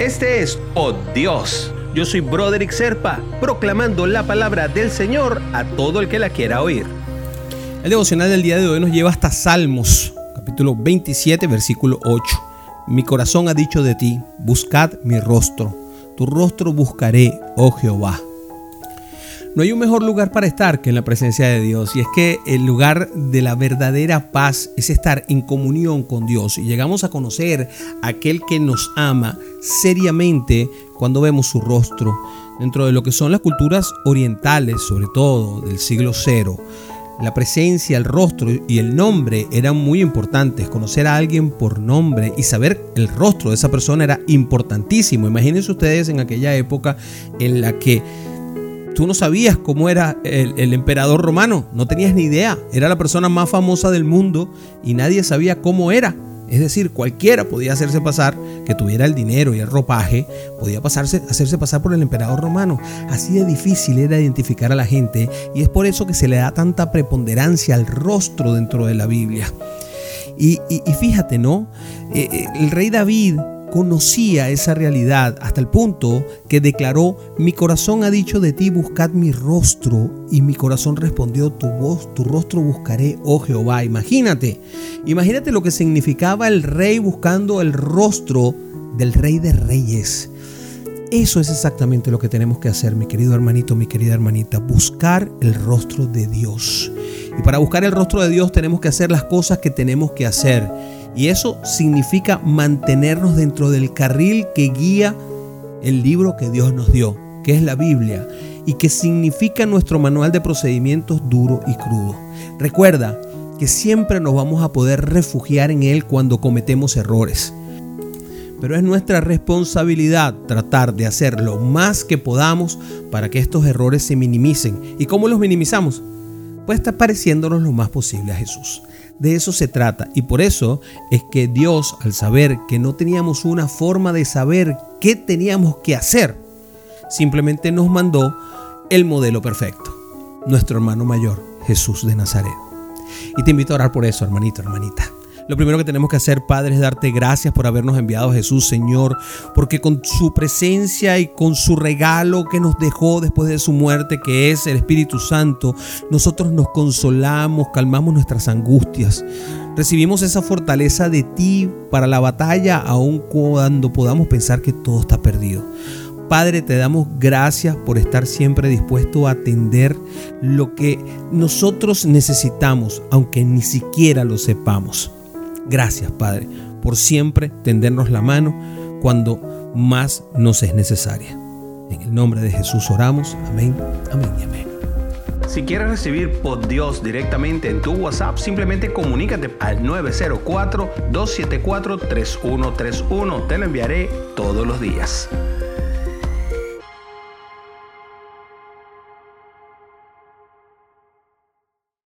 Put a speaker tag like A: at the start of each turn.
A: Este es Oh Dios. Yo soy Broderick Serpa, proclamando la palabra del Señor a todo el que la quiera oír.
B: El devocional del día de hoy nos lleva hasta Salmos, capítulo 27, versículo 8. Mi corazón ha dicho de ti, buscad mi rostro, tu rostro buscaré, oh Jehová. No hay un mejor lugar para estar que en la presencia de Dios. Y es que el lugar de la verdadera paz es estar en comunión con Dios. Y llegamos a conocer a aquel que nos ama seriamente cuando vemos su rostro. Dentro de lo que son las culturas orientales, sobre todo del siglo cero, la presencia, el rostro y el nombre eran muy importantes. Conocer a alguien por nombre y saber el rostro de esa persona era importantísimo. Imagínense ustedes en aquella época en la que Tú no sabías cómo era el, emperador romano, no tenías ni idea. Era la persona más famosa del mundo y nadie sabía cómo era. Es decir, cualquiera podía hacerse pasar, que tuviera el dinero y el ropaje, podía pasarse, hacerse pasar por el emperador romano. Así de difícil era identificar a la gente y es por eso que se le da tanta preponderancia al rostro dentro de la Biblia. Y, fíjate, ¿no? Eh, eh, el rey David conocía esa realidad hasta el punto que declaró, mi corazón ha dicho de ti, buscad mi rostro, y mi corazón respondió, tu voz, tu rostro buscaré, oh Jehová. Imagínate, imagínate lo que significaba el rey buscando el rostro del rey de reyes. Eso es exactamente lo que tenemos que hacer, mi querido hermanito, mi querida hermanita, buscar el rostro de Dios. Y para buscar el rostro de Dios tenemos que hacer las cosas que tenemos que hacer. Y eso significa mantenernos dentro del carril que guía el libro que Dios nos dio, que es la Biblia, y que significa nuestro manual de procedimientos duro y crudo. Recuerda que siempre nos vamos a poder refugiar en Él cuando cometemos errores. Pero es nuestra responsabilidad tratar de hacer lo más que podamos para que estos errores se minimicen. ¿Y cómo los minimizamos? Pues está pareciéndonos lo más posible a Jesús. De eso se trata y por eso es que Dios, al saber que no teníamos una forma de saber qué teníamos que hacer, simplemente nos mandó el modelo perfecto, nuestro hermano mayor, Jesús de Nazaret. Y te invito a orar por eso, hermanito, hermanita. Lo primero que tenemos que hacer, Padre, es darte gracias por habernos enviado a Jesús, Señor, porque con su presencia y con su regalo que nos dejó después de su muerte, que es el Espíritu Santo, nosotros nos consolamos, calmamos nuestras angustias. Recibimos esa fortaleza de ti para la batalla, aun cuando podamos pensar que todo está perdido. Padre, te damos gracias por estar siempre dispuesto a atender lo que nosotros necesitamos, aunque ni siquiera lo sepamos. Gracias, Padre, por siempre tendernos la mano cuando más nos es necesaria. En el nombre de Jesús oramos. Amén, amén y amén.
A: Si quieres recibir por Dios directamente en tu WhatsApp, simplemente comunícate al 904-274-3131. Te lo enviaré todos los días.